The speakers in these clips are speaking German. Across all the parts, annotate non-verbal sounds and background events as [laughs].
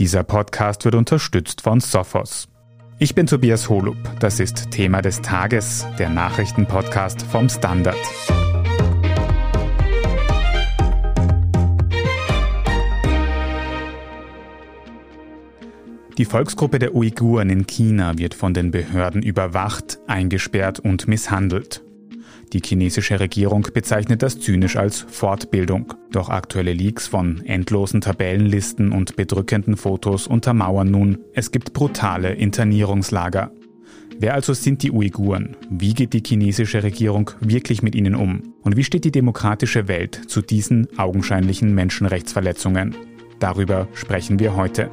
Dieser Podcast wird unterstützt von Sophos. Ich bin Tobias Holub. Das ist Thema des Tages, der Nachrichtenpodcast vom Standard. Die Volksgruppe der Uiguren in China wird von den Behörden überwacht, eingesperrt und misshandelt. Die chinesische Regierung bezeichnet das zynisch als Fortbildung. Doch aktuelle Leaks von endlosen Tabellenlisten und bedrückenden Fotos untermauern nun, es gibt brutale Internierungslager. Wer also sind die Uiguren? Wie geht die chinesische Regierung wirklich mit ihnen um? Und wie steht die demokratische Welt zu diesen augenscheinlichen Menschenrechtsverletzungen? Darüber sprechen wir heute.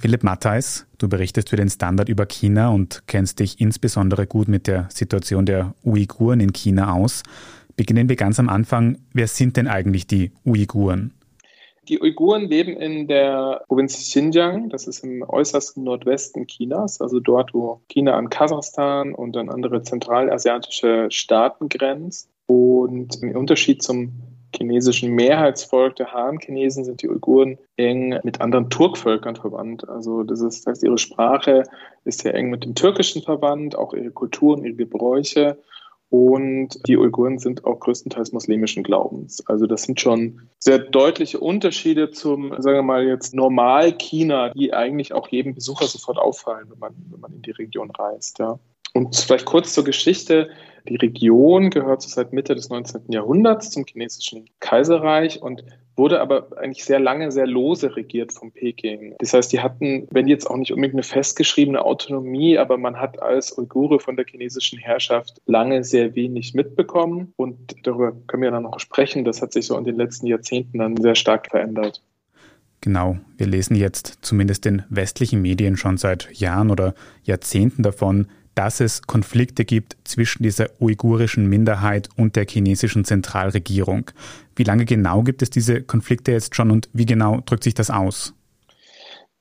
Philipp Mattheis, du berichtest für den Standard über China und kennst dich insbesondere gut mit der Situation der Uiguren in China aus. Beginnen wir ganz am Anfang. Wer sind denn eigentlich die Uiguren? Die Uiguren leben in der Provinz Xinjiang, das ist im äußersten Nordwesten Chinas, also dort, wo China an Kasachstan und an andere zentralasiatische Staaten grenzt. Und im Unterschied zum chinesischen Mehrheitsvolk der Han-Chinesen sind die Uiguren eng mit anderen Turkvölkern verwandt. Also das, ist, das heißt, ihre Sprache ist sehr eng mit dem Türkischen verwandt, auch ihre Kulturen, ihre Gebräuche. Und die Uiguren sind auch größtenteils muslimischen Glaubens. Also das sind schon sehr deutliche Unterschiede zum, sagen wir mal jetzt Normal-China, die eigentlich auch jedem Besucher sofort auffallen, wenn man, wenn man in die Region reist. Ja. Und vielleicht kurz zur Geschichte. Die Region gehört seit Mitte des 19. Jahrhunderts zum chinesischen Kaiserreich und wurde aber eigentlich sehr lange sehr lose regiert von Peking. Das heißt, die hatten, wenn jetzt auch nicht unbedingt eine festgeschriebene Autonomie, aber man hat als Uigure von der chinesischen Herrschaft lange sehr wenig mitbekommen und darüber können wir dann noch sprechen. Das hat sich so in den letzten Jahrzehnten dann sehr stark verändert. Genau, wir lesen jetzt zumindest in westlichen Medien schon seit Jahren oder Jahrzehnten davon, dass es Konflikte gibt zwischen dieser uigurischen Minderheit und der chinesischen Zentralregierung. Wie lange genau gibt es diese Konflikte jetzt schon und wie genau drückt sich das aus?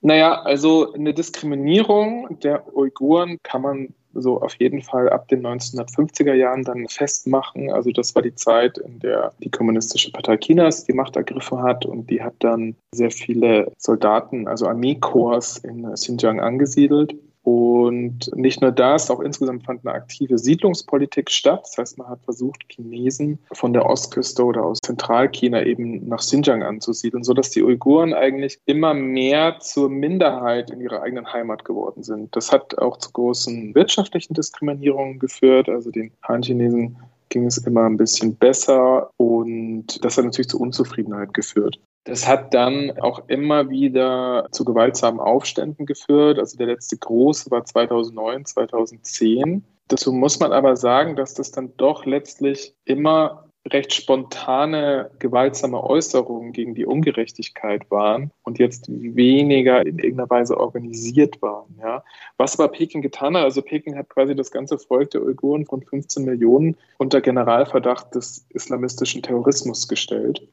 Naja, also eine Diskriminierung der Uiguren kann man so auf jeden Fall ab den 1950er Jahren dann festmachen. Also das war die Zeit, in der die Kommunistische Partei Chinas die Macht ergriffen hat und die hat dann sehr viele Soldaten, also Armeekorps in Xinjiang angesiedelt. Und nicht nur das, auch insgesamt fand eine aktive Siedlungspolitik statt. Das heißt, man hat versucht, Chinesen von der Ostküste oder aus Zentralchina eben nach Xinjiang anzusiedeln, sodass die Uiguren eigentlich immer mehr zur Minderheit in ihrer eigenen Heimat geworden sind. Das hat auch zu großen wirtschaftlichen Diskriminierungen geführt. Also den Han-Chinesen ging es immer ein bisschen besser und das hat natürlich zu Unzufriedenheit geführt. Das hat dann auch immer wieder zu gewaltsamen Aufständen geführt. Also der letzte große war 2009, 2010. Dazu muss man aber sagen, dass das dann doch letztlich immer recht spontane, gewaltsame Äußerungen gegen die Ungerechtigkeit waren und jetzt weniger in irgendeiner Weise organisiert waren. Ja. Was aber Peking getan hat, also Peking hat quasi das ganze Volk der Uiguren von 15 Millionen unter Generalverdacht des islamistischen Terrorismus gestellt.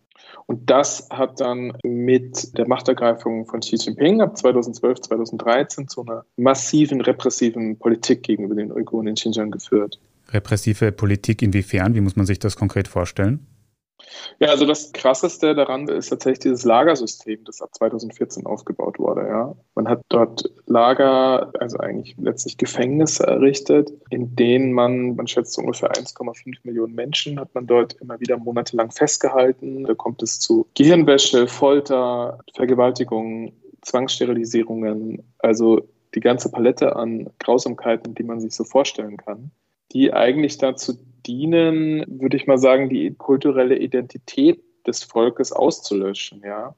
Und das hat dann mit der Machtergreifung von Xi Jinping ab 2012, 2013 zu einer massiven repressiven Politik gegenüber den Uiguren in Xinjiang geführt. Repressive Politik inwiefern? Wie muss man sich das konkret vorstellen? Ja, also das Krasseste daran ist tatsächlich dieses Lagersystem, das ab 2014 aufgebaut wurde. Ja. Man hat dort Lager, also eigentlich letztlich Gefängnisse errichtet, in denen man, man schätzt ungefähr 1,5 Millionen Menschen, hat man dort immer wieder monatelang festgehalten. Da kommt es zu Gehirnwäsche, Folter, Vergewaltigungen, Zwangssterilisierungen, also die ganze Palette an Grausamkeiten, die man sich so vorstellen kann, die eigentlich dazu dienen, würde ich mal sagen, die kulturelle Identität des Volkes auszulöschen. Ja?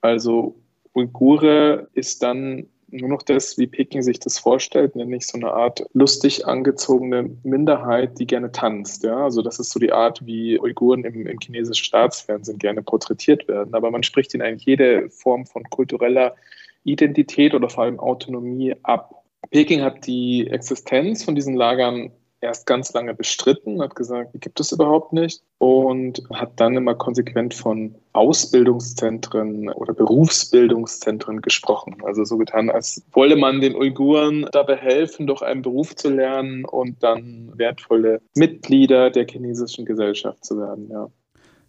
Also Uigure ist dann nur noch das, wie Peking sich das vorstellt, nämlich so eine Art lustig angezogene Minderheit, die gerne tanzt. Ja? Also das ist so die Art, wie Uiguren im, im chinesischen Staatsfernsehen gerne porträtiert werden. Aber man spricht ihnen eigentlich jede Form von kultureller Identität oder vor allem Autonomie ab. Peking hat die Existenz von diesen Lagern erst ganz lange bestritten, hat gesagt, die gibt es überhaupt nicht und hat dann immer konsequent von Ausbildungszentren oder Berufsbildungszentren gesprochen. Also so getan, als wolle man den Uiguren dabei helfen, doch einen Beruf zu lernen und dann wertvolle Mitglieder der chinesischen Gesellschaft zu werden. Ja.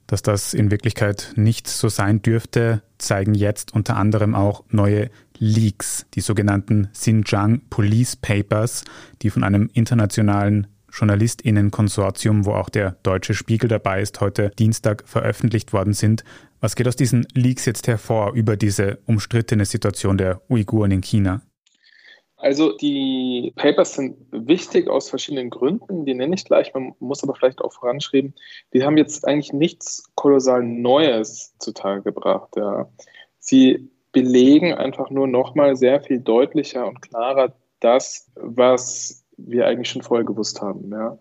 Dass das in Wirklichkeit nicht so sein dürfte, zeigen jetzt unter anderem auch neue Leaks, die sogenannten Xinjiang Police Papers, die von einem internationalen JournalistInnen-Konsortium, wo auch der Deutsche Spiegel dabei ist, heute Dienstag veröffentlicht worden sind. Was geht aus diesen Leaks jetzt hervor über diese umstrittene Situation der Uiguren in China? Also die Papers sind wichtig aus verschiedenen Gründen. Die nenne ich gleich. Man muss aber vielleicht auch voranschreiben, die haben jetzt eigentlich nichts kolossal Neues zutage gebracht. Ja. Sie belegen einfach nur nochmal sehr viel deutlicher und klarer das, was wir eigentlich schon vorher gewusst haben. Ja.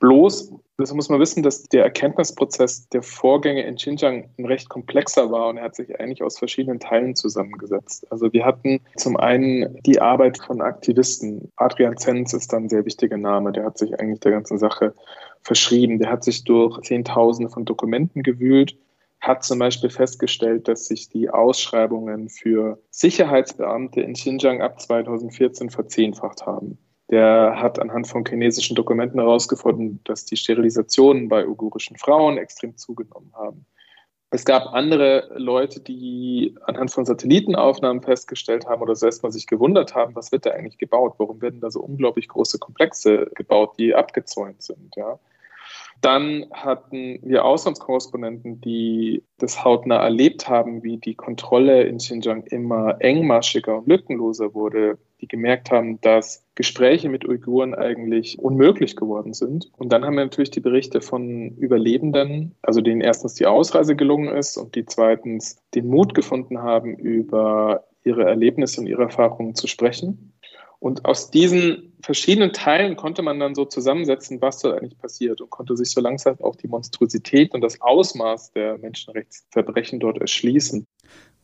Bloß, das muss man wissen, dass der Erkenntnisprozess der Vorgänge in Xinjiang ein recht komplexer war und er hat sich eigentlich aus verschiedenen Teilen zusammengesetzt. Also wir hatten zum einen die Arbeit von Aktivisten. Adrian Zenz ist dann ein sehr wichtiger Name. Der hat sich eigentlich der ganzen Sache verschrieben. Der hat sich durch Zehntausende von Dokumenten gewühlt hat zum Beispiel festgestellt, dass sich die Ausschreibungen für Sicherheitsbeamte in Xinjiang ab 2014 verzehnfacht haben. Der hat anhand von chinesischen Dokumenten herausgefunden, dass die Sterilisationen bei uigurischen Frauen extrem zugenommen haben. Es gab andere Leute, die anhand von Satellitenaufnahmen festgestellt haben oder selbst mal sich gewundert haben, was wird da eigentlich gebaut? Warum werden da so unglaublich große Komplexe gebaut, die abgezäunt sind? Ja? Dann hatten wir Auslandskorrespondenten, die das hautnah erlebt haben, wie die Kontrolle in Xinjiang immer engmaschiger und lückenloser wurde, die gemerkt haben, dass Gespräche mit Uiguren eigentlich unmöglich geworden sind. Und dann haben wir natürlich die Berichte von Überlebenden, also denen erstens die Ausreise gelungen ist und die zweitens den Mut gefunden haben, über ihre Erlebnisse und ihre Erfahrungen zu sprechen. Und aus diesen verschiedenen Teilen konnte man dann so zusammensetzen, was da eigentlich passiert und konnte sich so langsam auch die Monstrosität und das Ausmaß der Menschenrechtsverbrechen dort erschließen.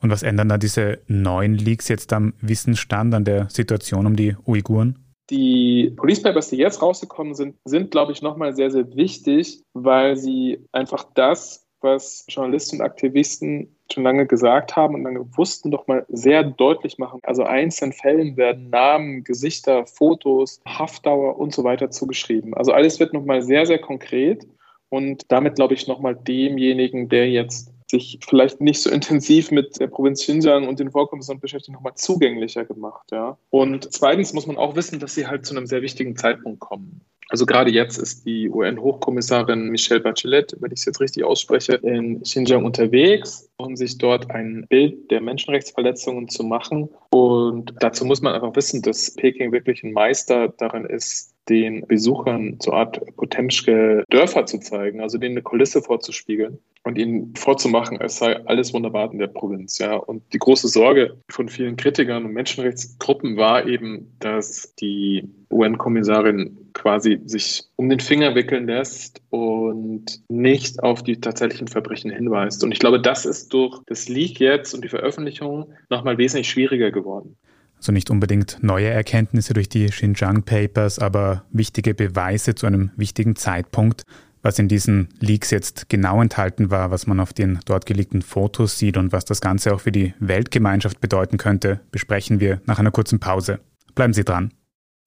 Und was ändern da diese neuen Leaks jetzt am Wissensstand, an der Situation um die Uiguren? Die Police Papers, die jetzt rausgekommen sind, sind, glaube ich, nochmal sehr, sehr wichtig, weil sie einfach das, was Journalisten und Aktivisten schon lange gesagt haben und lange wussten, doch mal sehr deutlich machen. Also einzelnen Fällen werden Namen, Gesichter, Fotos, Haftdauer und so weiter zugeschrieben. Also alles wird nochmal sehr, sehr konkret und damit, glaube ich, nochmal demjenigen, der jetzt sich vielleicht nicht so [laughs] intensiv mit der Provinz Xinjiang und den Vorkommnissen beschäftigt, nochmal zugänglicher gemacht. Ja. Und zweitens muss man auch wissen, dass sie halt zu einem sehr wichtigen Zeitpunkt kommen. Also gerade jetzt ist die UN-Hochkommissarin Michelle Bachelet, wenn ich es jetzt richtig ausspreche, in Xinjiang unterwegs, um sich dort ein Bild der Menschenrechtsverletzungen zu machen. Und dazu muss man einfach wissen, dass Peking wirklich ein Meister darin ist, den Besuchern so Art Potemschke Dörfer zu zeigen, also denen eine Kulisse vorzuspiegeln und ihnen vorzumachen, es sei alles wunderbar in der Provinz. Ja. Und die große Sorge von vielen Kritikern und Menschenrechtsgruppen war eben, dass die UN-Kommissarin quasi sich um den Finger wickeln lässt und nicht auf die tatsächlichen Verbrechen hinweist. Und ich glaube, das ist durch das Leak jetzt und die Veröffentlichung nochmal wesentlich schwieriger geworden. Also nicht unbedingt neue Erkenntnisse durch die Xinjiang Papers, aber wichtige Beweise zu einem wichtigen Zeitpunkt. Was in diesen Leaks jetzt genau enthalten war, was man auf den dort gelegten Fotos sieht und was das Ganze auch für die Weltgemeinschaft bedeuten könnte, besprechen wir nach einer kurzen Pause. Bleiben Sie dran.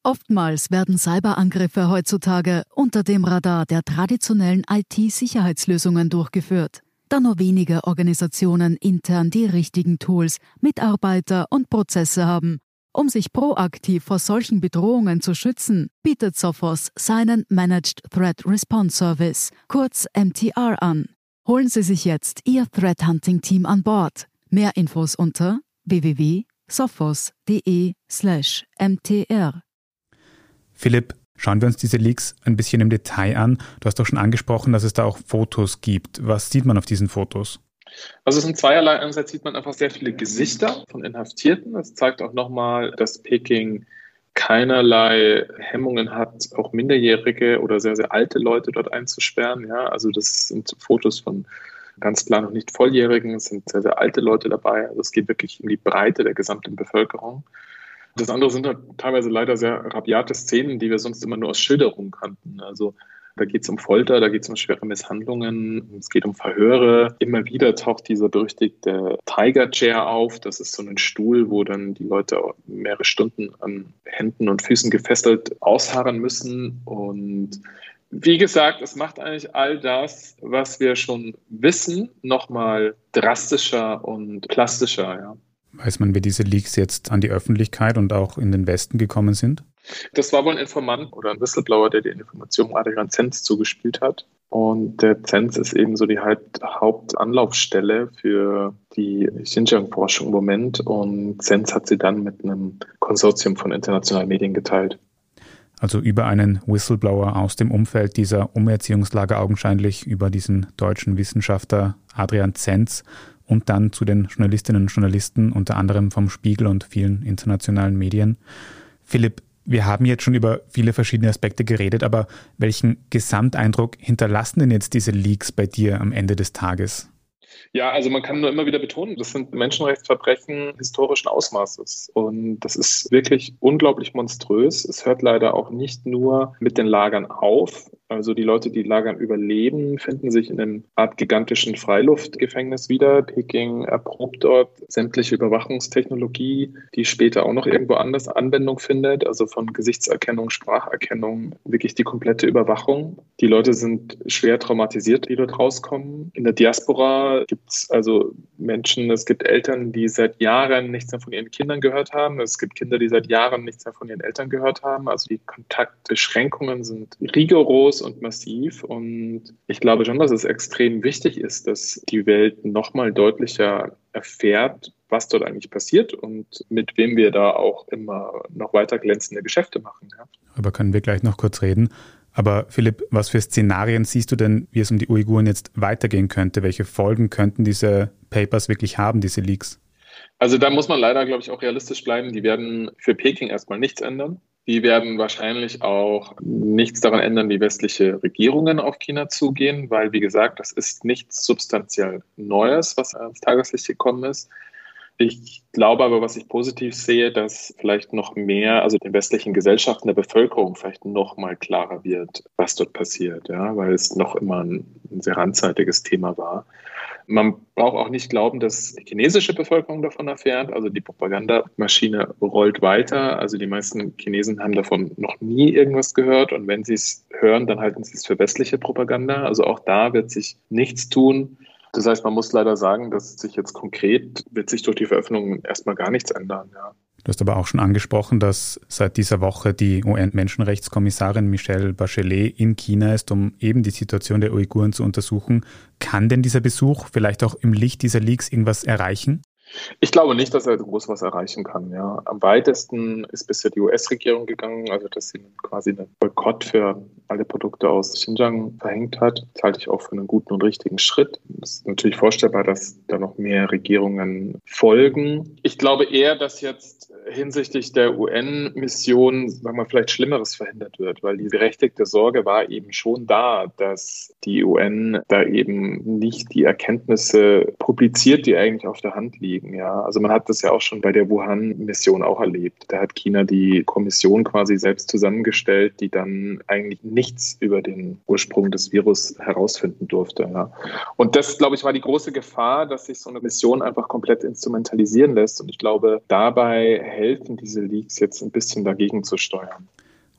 Oftmals werden Cyberangriffe heutzutage unter dem Radar der traditionellen IT-Sicherheitslösungen durchgeführt, da nur wenige Organisationen intern die richtigen Tools, Mitarbeiter und Prozesse haben, um sich proaktiv vor solchen Bedrohungen zu schützen, bietet Sophos seinen Managed Threat Response Service, kurz MTR, an. Holen Sie sich jetzt Ihr Threat Hunting Team an Bord. Mehr Infos unter www.sophos.de/mtr. Philipp, schauen wir uns diese Leaks ein bisschen im Detail an. Du hast doch schon angesprochen, dass es da auch Fotos gibt. Was sieht man auf diesen Fotos? Also es sind zweierlei. Einerseits sieht man einfach sehr viele Gesichter von Inhaftierten. Das zeigt auch nochmal, dass Peking keinerlei Hemmungen hat, auch Minderjährige oder sehr, sehr alte Leute dort einzusperren. Ja, also das sind Fotos von ganz klar noch nicht Volljährigen, es sind sehr, sehr alte Leute dabei. Also es geht wirklich in die Breite der gesamten Bevölkerung. Das andere sind halt teilweise leider sehr rabiate Szenen, die wir sonst immer nur aus Schilderungen kannten. Also da geht es um Folter, da geht es um schwere Misshandlungen, es geht um Verhöre. Immer wieder taucht dieser berüchtigte Tiger Chair auf. Das ist so ein Stuhl, wo dann die Leute mehrere Stunden an Händen und Füßen gefesselt ausharren müssen. Und Wie gesagt, es macht eigentlich all das, was wir schon wissen, nochmal drastischer und plastischer. Ja. Weiß man, wie diese Leaks jetzt an die Öffentlichkeit und auch in den Westen gekommen sind? Das war wohl ein Informant oder ein Whistleblower, der die Information Adrian Zenz zugespielt hat. Und der Zenz ist eben so die Hauptanlaufstelle für die Xinjiang-Forschung im Moment. Und Zenz hat sie dann mit einem Konsortium von internationalen Medien geteilt. Also über einen Whistleblower aus dem Umfeld dieser Umerziehungslager augenscheinlich, über diesen deutschen Wissenschaftler Adrian Zenz und dann zu den Journalistinnen und Journalisten, unter anderem vom Spiegel und vielen internationalen Medien. Philipp, wir haben jetzt schon über viele verschiedene Aspekte geredet, aber welchen Gesamteindruck hinterlassen denn jetzt diese Leaks bei dir am Ende des Tages? Ja, also man kann nur immer wieder betonen, das sind Menschenrechtsverbrechen historischen Ausmaßes. Und das ist wirklich unglaublich monströs. Es hört leider auch nicht nur mit den Lagern auf. Also die Leute, die Lagern überleben, finden sich in einem Art gigantischen Freiluftgefängnis wieder. Peking erprobt dort sämtliche Überwachungstechnologie, die später auch noch irgendwo anders Anwendung findet. Also von Gesichtserkennung, Spracherkennung, wirklich die komplette Überwachung. Die Leute sind schwer traumatisiert, die dort rauskommen. In der Diaspora gibt es also Menschen, es gibt Eltern, die seit Jahren nichts mehr von ihren Kindern gehört haben. Es gibt Kinder, die seit Jahren nichts mehr von ihren Eltern gehört haben. Also die Kontaktbeschränkungen sind rigoros und massiv. Und ich glaube schon, dass es extrem wichtig ist, dass die Welt nochmal deutlicher erfährt, was dort eigentlich passiert und mit wem wir da auch immer noch weiter glänzende Geschäfte machen. Ja. Darüber können wir gleich noch kurz reden. Aber Philipp, was für Szenarien siehst du denn, wie es um die Uiguren jetzt weitergehen könnte? Welche Folgen könnten diese Papers wirklich haben, diese Leaks? Also da muss man leider, glaube ich, auch realistisch bleiben. Die werden für Peking erstmal nichts ändern. Die werden wahrscheinlich auch nichts daran ändern, wie westliche Regierungen auf China zugehen, weil, wie gesagt, das ist nichts substanziell Neues, was ans Tageslicht gekommen ist. Ich glaube aber, was ich positiv sehe, dass vielleicht noch mehr, also den westlichen Gesellschaften, der Bevölkerung vielleicht noch mal klarer wird, was dort passiert, ja, weil es noch immer ein, ein sehr randzeitiges Thema war. Man braucht auch nicht glauben, dass die chinesische Bevölkerung davon erfährt. Also die Propagandamaschine rollt weiter. Also die meisten Chinesen haben davon noch nie irgendwas gehört. Und wenn sie es hören, dann halten sie es für westliche Propaganda. Also auch da wird sich nichts tun. Das heißt, man muss leider sagen, dass sich jetzt konkret, wird sich durch die Veröffentlichung erstmal gar nichts ändern. Ja. Du hast aber auch schon angesprochen, dass seit dieser Woche die UN-Menschenrechtskommissarin Michelle Bachelet in China ist, um eben die Situation der Uiguren zu untersuchen. Kann denn dieser Besuch vielleicht auch im Licht dieser Leaks irgendwas erreichen? Ich glaube nicht, dass er groß was erreichen kann. Ja. Am weitesten ist bisher die US-Regierung gegangen, also dass sie quasi einen Boykott für alle Produkte aus Xinjiang verhängt hat. Das halte ich auch für einen guten und richtigen Schritt. Es ist natürlich vorstellbar, dass da noch mehr Regierungen folgen. Ich glaube eher, dass jetzt hinsichtlich der UN-Mission, sagen wir, vielleicht Schlimmeres verhindert wird, weil die berechtigte Sorge war eben schon da, dass die UN da eben nicht die Erkenntnisse publiziert, die eigentlich auf der Hand liegen. Ja, also man hat das ja auch schon bei der Wuhan-Mission auch erlebt. Da hat China die Kommission quasi selbst zusammengestellt, die dann eigentlich nichts über den Ursprung des Virus herausfinden durfte. Ja. Und das, glaube ich, war die große Gefahr, dass sich so eine Mission einfach komplett instrumentalisieren lässt. Und ich glaube, dabei helfen diese Leaks jetzt ein bisschen dagegen zu steuern.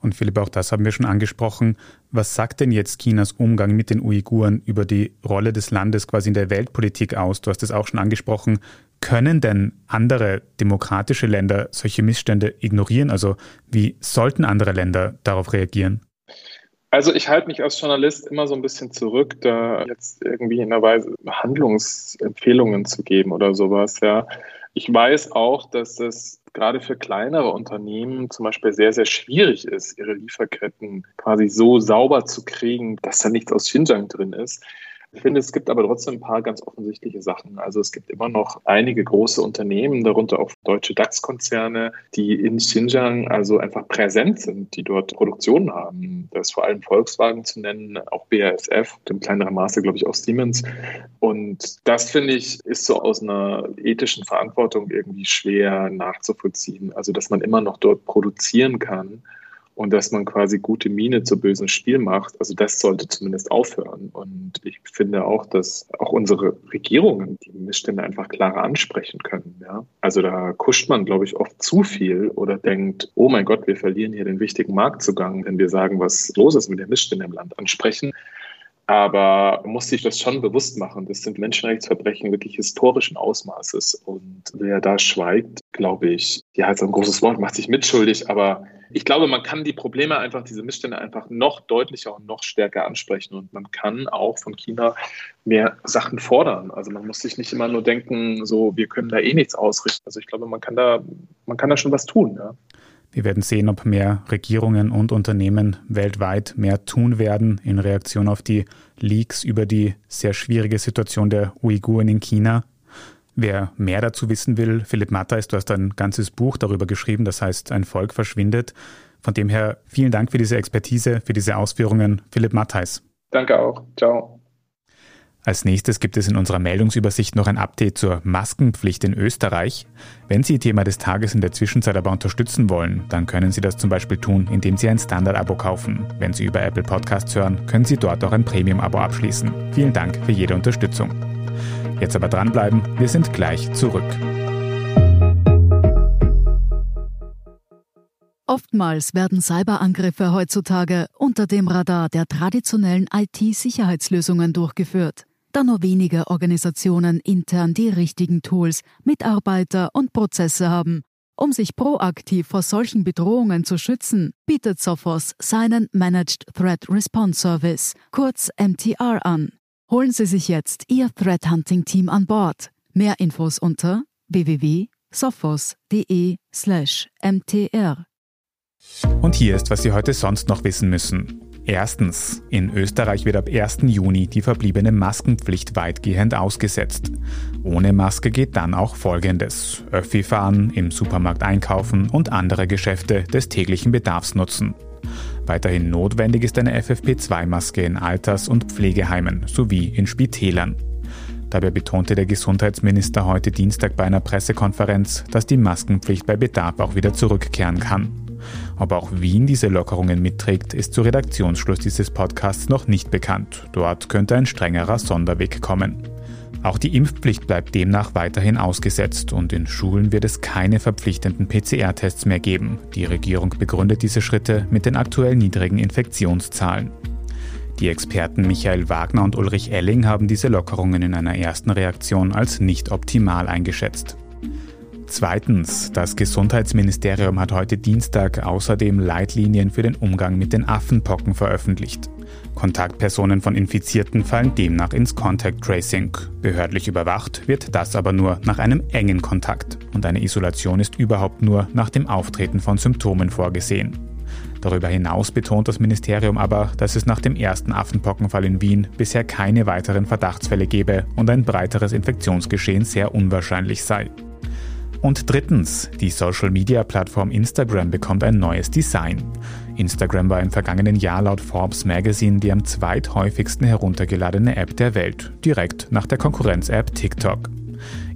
Und Philipp, auch das haben wir schon angesprochen. Was sagt denn jetzt Chinas Umgang mit den Uiguren über die Rolle des Landes quasi in der Weltpolitik aus? Du hast es auch schon angesprochen. Können denn andere demokratische Länder solche Missstände ignorieren? Also wie sollten andere Länder darauf reagieren? Also ich halte mich als Journalist immer so ein bisschen zurück, da jetzt irgendwie in einer Weise Handlungsempfehlungen zu geben oder sowas, ja. Ich weiß auch, dass es gerade für kleinere Unternehmen zum Beispiel sehr, sehr schwierig ist, ihre Lieferketten quasi so sauber zu kriegen, dass da nichts aus Xinjiang drin ist. Ich finde, es gibt aber trotzdem ein paar ganz offensichtliche Sachen. Also es gibt immer noch einige große Unternehmen, darunter auch deutsche DAX-Konzerne, die in Xinjiang also einfach präsent sind, die dort Produktion haben. Da ist vor allem Volkswagen zu nennen, auch BASF, im kleineren Maße, glaube ich, auch Siemens. Und das, finde ich, ist so aus einer ethischen Verantwortung irgendwie schwer nachzuvollziehen. Also dass man immer noch dort produzieren kann und dass man quasi gute Miene zu bösem Spiel macht. Also das sollte zumindest aufhören. Und ich finde auch, dass auch unsere Regierungen die Missstände einfach klarer ansprechen können. Ja? Also da kuscht man, glaube ich, oft zu viel oder denkt, oh mein Gott, wir verlieren hier den wichtigen Marktzugang, wenn wir sagen, was los ist mit den Missständen im Land ansprechen. Aber man muss sich das schon bewusst machen. Das sind Menschenrechtsverbrechen wirklich historischen Ausmaßes. Und wer da schweigt, glaube ich, ja, ist ein großes Wort, macht sich mitschuldig. Aber ich glaube, man kann die Probleme einfach, diese Missstände einfach noch deutlicher und noch stärker ansprechen. Und man kann auch von China mehr Sachen fordern. Also man muss sich nicht immer nur denken, so, wir können da eh nichts ausrichten. Also ich glaube, man kann da, man kann da schon was tun. Ja. Wir werden sehen, ob mehr Regierungen und Unternehmen weltweit mehr tun werden in Reaktion auf die Leaks über die sehr schwierige Situation der Uiguren in China. Wer mehr dazu wissen will, Philipp Matthais, du hast ein ganzes Buch darüber geschrieben, das heißt Ein Volk verschwindet. Von dem her vielen Dank für diese Expertise, für diese Ausführungen, Philipp Matthais. Danke auch. Ciao. Als nächstes gibt es in unserer Meldungsübersicht noch ein Update zur Maskenpflicht in Österreich. Wenn Sie Thema des Tages in der Zwischenzeit aber unterstützen wollen, dann können Sie das zum Beispiel tun, indem Sie ein Standard-Abo kaufen. Wenn Sie über Apple Podcasts hören, können Sie dort auch ein Premium-Abo abschließen. Vielen Dank für jede Unterstützung. Jetzt aber dranbleiben, wir sind gleich zurück. Oftmals werden Cyberangriffe heutzutage unter dem Radar der traditionellen IT-Sicherheitslösungen durchgeführt da nur wenige Organisationen intern die richtigen Tools, Mitarbeiter und Prozesse haben. Um sich proaktiv vor solchen Bedrohungen zu schützen, bietet Sophos seinen Managed Threat Response Service, kurz MTR, an. Holen Sie sich jetzt Ihr Threat Hunting Team an Bord. Mehr Infos unter www.sophos.de/mtr. Und hier ist, was Sie heute sonst noch wissen müssen. Erstens. In Österreich wird ab 1. Juni die verbliebene Maskenpflicht weitgehend ausgesetzt. Ohne Maske geht dann auch Folgendes. Öffi fahren, im Supermarkt einkaufen und andere Geschäfte des täglichen Bedarfs nutzen. Weiterhin notwendig ist eine FFP2-Maske in Alters- und Pflegeheimen sowie in Spitälern. Dabei betonte der Gesundheitsminister heute Dienstag bei einer Pressekonferenz, dass die Maskenpflicht bei Bedarf auch wieder zurückkehren kann. Ob auch Wien diese Lockerungen mitträgt, ist zu Redaktionsschluss dieses Podcasts noch nicht bekannt. Dort könnte ein strengerer Sonderweg kommen. Auch die Impfpflicht bleibt demnach weiterhin ausgesetzt und in Schulen wird es keine verpflichtenden PCR-Tests mehr geben. Die Regierung begründet diese Schritte mit den aktuell niedrigen Infektionszahlen. Die Experten Michael Wagner und Ulrich Elling haben diese Lockerungen in einer ersten Reaktion als nicht optimal eingeschätzt. Zweitens, das Gesundheitsministerium hat heute Dienstag außerdem Leitlinien für den Umgang mit den Affenpocken veröffentlicht. Kontaktpersonen von Infizierten fallen demnach ins Contact Tracing. Behördlich überwacht wird das aber nur nach einem engen Kontakt und eine Isolation ist überhaupt nur nach dem Auftreten von Symptomen vorgesehen. Darüber hinaus betont das Ministerium aber, dass es nach dem ersten Affenpockenfall in Wien bisher keine weiteren Verdachtsfälle gebe und ein breiteres Infektionsgeschehen sehr unwahrscheinlich sei. Und drittens, die Social-Media-Plattform Instagram bekommt ein neues Design. Instagram war im vergangenen Jahr laut Forbes Magazine die am zweithäufigsten heruntergeladene App der Welt, direkt nach der Konkurrenz-App TikTok.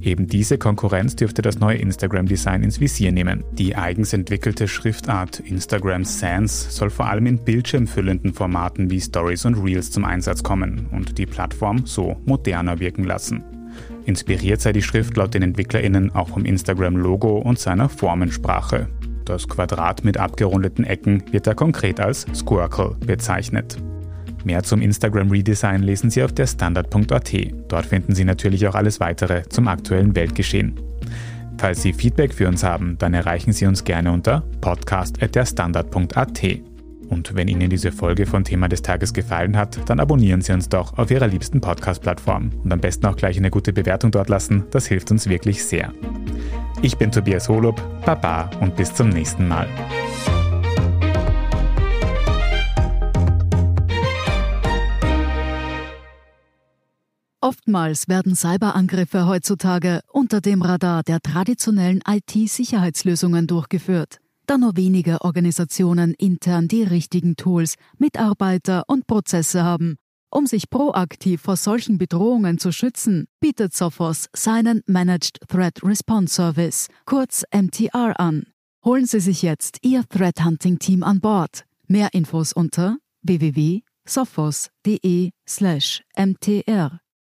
Eben diese Konkurrenz dürfte das neue Instagram-Design ins Visier nehmen. Die eigens entwickelte Schriftart Instagram Sans soll vor allem in bildschirmfüllenden Formaten wie Stories und Reels zum Einsatz kommen und die Plattform so moderner wirken lassen. Inspiriert sei die Schrift laut den EntwicklerInnen auch vom Instagram-Logo und seiner Formensprache. Das Quadrat mit abgerundeten Ecken wird da konkret als Squircle bezeichnet. Mehr zum Instagram-Redesign lesen Sie auf der Standard.at. Dort finden Sie natürlich auch alles weitere zum aktuellen Weltgeschehen. Falls Sie Feedback für uns haben, dann erreichen Sie uns gerne unter podcast.derstandard.at. Und wenn Ihnen diese Folge von Thema des Tages gefallen hat, dann abonnieren Sie uns doch auf Ihrer liebsten Podcast-Plattform und am besten auch gleich eine gute Bewertung dort lassen, das hilft uns wirklich sehr. Ich bin Tobias Holub, Baba und bis zum nächsten Mal. Oftmals werden Cyberangriffe heutzutage unter dem Radar der traditionellen IT-Sicherheitslösungen durchgeführt da nur wenige Organisationen intern die richtigen Tools, Mitarbeiter und Prozesse haben. Um sich proaktiv vor solchen Bedrohungen zu schützen, bietet Sophos seinen Managed Threat Response Service, kurz MTR, an. Holen Sie sich jetzt Ihr Threat Hunting Team an Bord. Mehr Infos unter www.sophos.de/mtr.